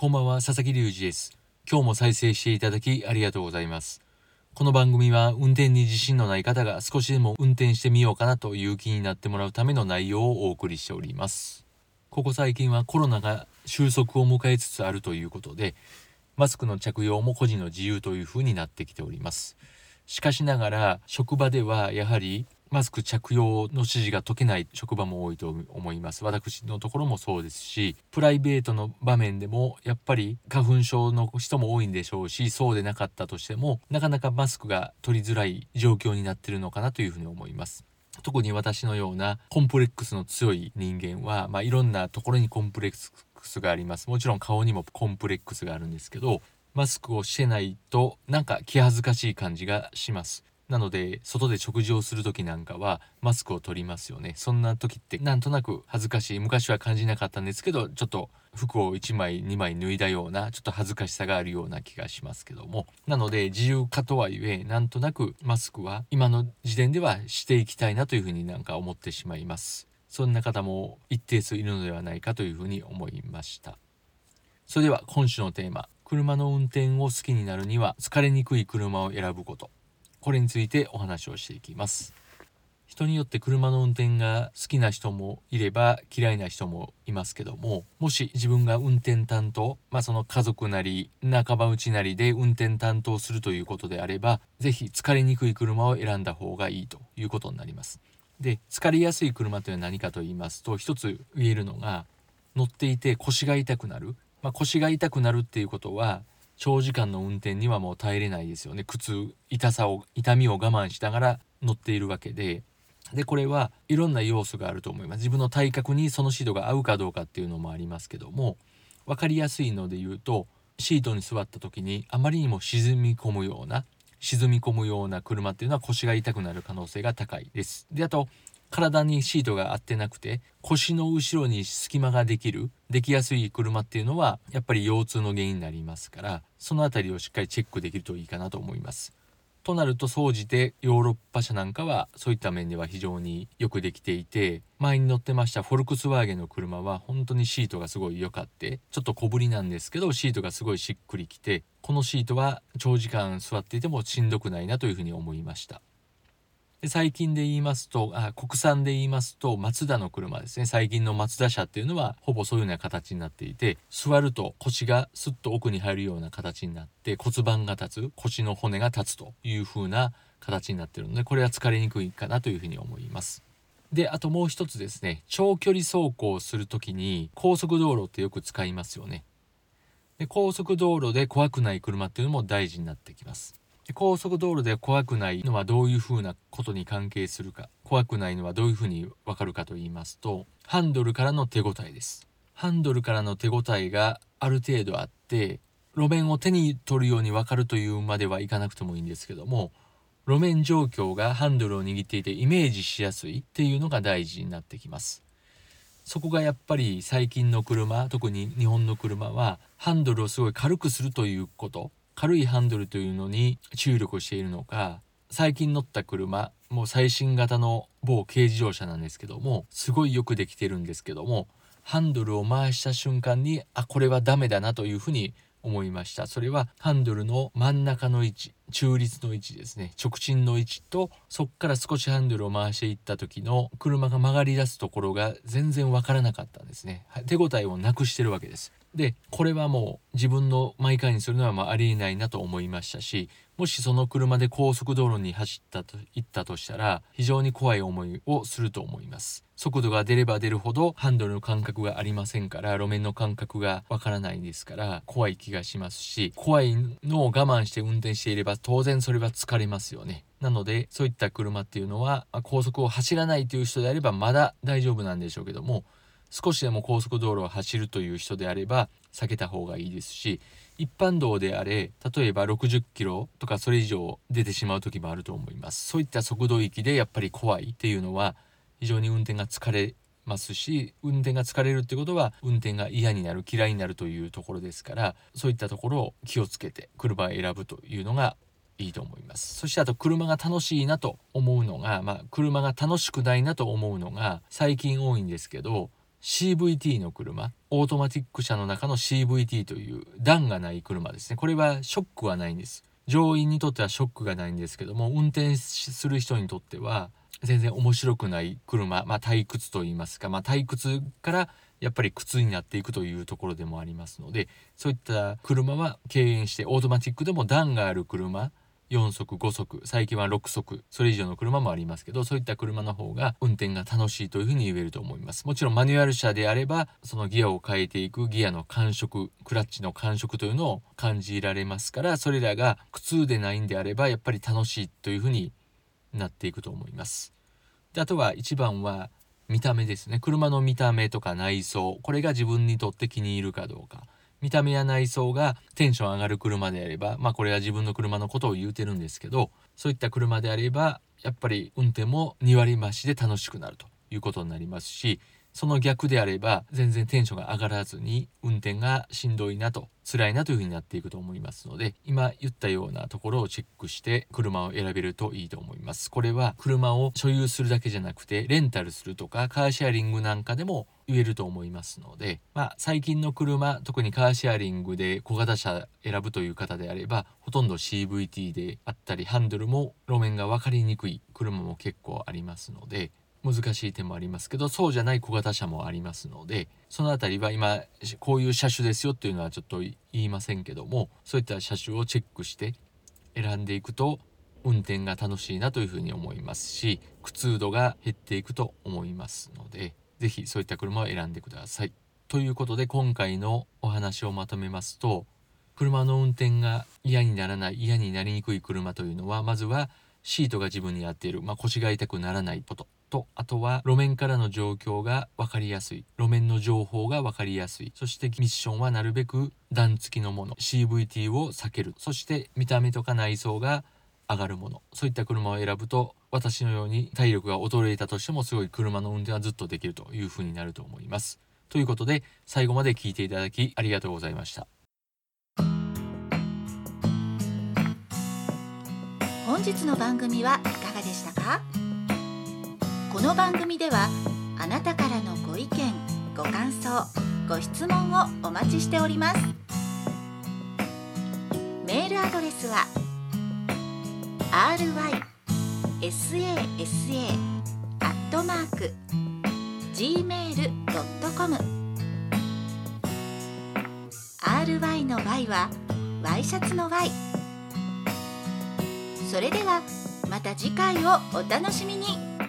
こんばんは、佐々木隆二です。今日も再生していただきありがとうございます。この番組は運転に自信のない方が少しでも運転してみようかなという気になってもらうための内容をお送りしております。ここ最近はコロナが収束を迎えつつあるということで、マスクの着用も個人の自由というふうになってきております。しかしながら職場ではやはりマスク着用の指示が解けない職場も多いと思います。私のところもそうですしプライベートの場面でもやっぱり花粉症の人も多いんでしょうしそうでなかったとしてもなかなかマスクが取りづらい状況になってるのかなというふうに思います。特に私のようなコンプレックスの強い人間は、まあ、いろんなところにコンプレックスがあります。もちろん顔にもコンプレックスがあるんですけどマスクをしてないとなんか気恥ずかしい感じがします。なので外で食事をする時なんかはマスクを取りますよね。そんな時ってなんとなく恥ずかしい。昔は感じなかったんですけどちょっと服を1枚2枚脱いだようなちょっと恥ずかしさがあるような気がしますけども。なので自由化とはいえなんとなくマスクは今の時点ではしていきたいなというふうになんか思ってしまいます。そんな方も一定数いるのではないかというふうに思いました。それでは今週のテーマ。車の運転を好きになるには疲れにくい車を選ぶこと。これについてお話をしていきます。人によって車の運転が好きな人もいれば嫌いな人もいますけどももし自分が運転担当まあその家族なり仲間内なりで運転担当するということであれば是非疲れにくい車を選んだ方がいいということになります。で疲れやすい車というのは何かと言いますと一つ言えるのが乗っていて腰が痛くなる。まあ、腰が痛くなるっていうことは長時間の運転にはもう耐えれないですよね。苦痛痛さを痛みを我慢しながら乗っているわけで。でこれはいろんな要素があると思います。自分の体格にそのシートが合うかどうかっていうのもありますけども分かりやすいので言うとシートに座った時にあまりにも沈み込むような沈み込むような車っていうのは腰が痛くなる可能性が高いです。であと体にシートが合ってなくて腰の後ろに隙間ができるできやすい車っていうのはやっぱり腰痛の原因になりますからその辺りをしっかりチェックできるといいかなと思います。となると総じてヨーロッパ車なんかはそういった面では非常によくできていて前に乗ってましたフォルクスワーゲンの車は本当にシートがすごい良かってちょっと小ぶりなんですけどシートがすごいしっくりきてこのシートは長時間座っていてもしんどくないなというふうに思いました。最近で言いますとあ国産で言いますとマツダの車ですね最近のマツダ車っていうのはほぼそういうような形になっていて座ると腰がスッと奥に入るような形になって骨盤が立つ腰の骨が立つという風な形になってるのでこれは疲れにくいかなというふうに思います。であともう一つですね長距離走行する時に高速道路ってよく使いますよね。で高速道路で怖くない車っていうのも大事になってきます。高速道路で怖くないのはどういうふうなことに関係するか怖くないのはどういうふうにわかるかと言いますとハンドルからの手応えです。ハンドルからの手応えがある程度あって路面を手に取るようにわかるというまではいかなくてもいいんですけども路面状況がハンドルを握っていてイメージしやすいっていうのが大事になってきます。そこがやっぱり最近の車特に日本の車はハンドルをすごい軽くするということ。軽いハンドルというのに注力しているのか最近乗った車もう最新型の某軽自動車なんですけどもすごいよくできてるんですけどもハンドルを回した瞬間にあこれはダメだなというふうに思いました。それはハンドルの真ん中の位置中立の位置ですね。直進の位置とそこから少しハンドルを回していった時の車が曲がり出すところが全然わからなかったんですね。手応えをなくしてるわけです。でこれはもう自分の毎回にするのはまあありえないなと思いましたしもしその車で高速道路に走ったと言ったとしたら非常に怖い思いをすると思います。速度が出れば出るほどハンドルの感覚がありませんから路面の感覚がわからないですから怖い気がしますし怖いのを我慢して運転していれば当然それは疲れますよね。なのでそういった車っていうのは高速を走らないという人であればまだ大丈夫なんでしょうけども少しでも高速道路を走るという人であれば避けた方がいいですし一般道であれ例えば60キロとかそれ以上出てしまう時もあると思います。そういった速度域でやっぱり怖いっていうのは非常に運転が疲れますし運転が疲れるってことは運転が嫌になる嫌いになるというところですからそういったところを気をつけて車を選ぶというのがいいと思います。そしてあと車が楽しいなと思うのがまあ車が楽しくないなと思うのが最近多いんですけど CVT の車オートマティック車の中の CVT という段がない車ですね。これはショックはないんです。乗員にとってはショックがないんですけども運転する人にとっては全然面白くない車、まあ、退屈と言いますか、まあ、退屈からやっぱり苦痛になっていくというところでもありますのでそういった車は敬遠してオートマティックでも段がある車4速5速最近は6速それ以上の車もありますけどそういった車の方が運転が楽しいというふうに言えると思います。もちろんマニュアル車であればそのギアを変えていくギアの感触クラッチの感触というのを感じられますからそれらが苦痛でないんであればやっぱり楽しいというふうになっていくと思います。であとは一番は見た目ですね。車の見た目とか内装これが自分にとって気に入るかどうか。見た目や内装がテンション上がる車であればまあこれは自分の車のことを言うてるんですけどそういった車であればやっぱり運転も2割増しで楽しくなるということになりますしその逆であれば全然テンションが上がらずに運転がしんどいなと辛いなというふうになっていくと思いますので今言ったようなところをチェックして車を選べるといいと思います。これは車を所有するだけじゃなくてレンタルするとかカーシェアリングなんかでも言えると思いますので、まあ、最近の車特にカーシェアリングで小型車選ぶという方であればほとんど CVT であったりハンドルも路面が分かりにくい車も結構ありますので難しい点もありますけどそうじゃない小型車もありますのでその辺りは今こういう車種ですよっていうのはちょっと言いませんけどもそういった車種をチェックして選んでいくと運転が楽しいなというふうに思いますし苦痛度が減っていくと思いますので是非そういった車を選んでください。ということで今回のお話をまとめますと車の運転が嫌にならない嫌になりにくい車というのはまずはシートが自分に合っている、まあ、腰が痛くならないこととあとは路面からの状況が分かりやすい。路面の情報が分かりやすい。そしてミッションはなるべく段付きのもの。CVT を避ける。そして見た目とか内装が上がるもの。そういった車を選ぶと私のように体力が衰えたとしてもすごい車の運転はずっとできるというふうになると思います。ということで最後まで聞いていただきありがとうございました。本日の番組はいかがでしたか？この番組ではあなたからのご意見ご感想ご質問をお待ちしております。メールアドレスは rysasa.gmail.com ry の y はワイシャツの y それではまた次回をお楽しみに。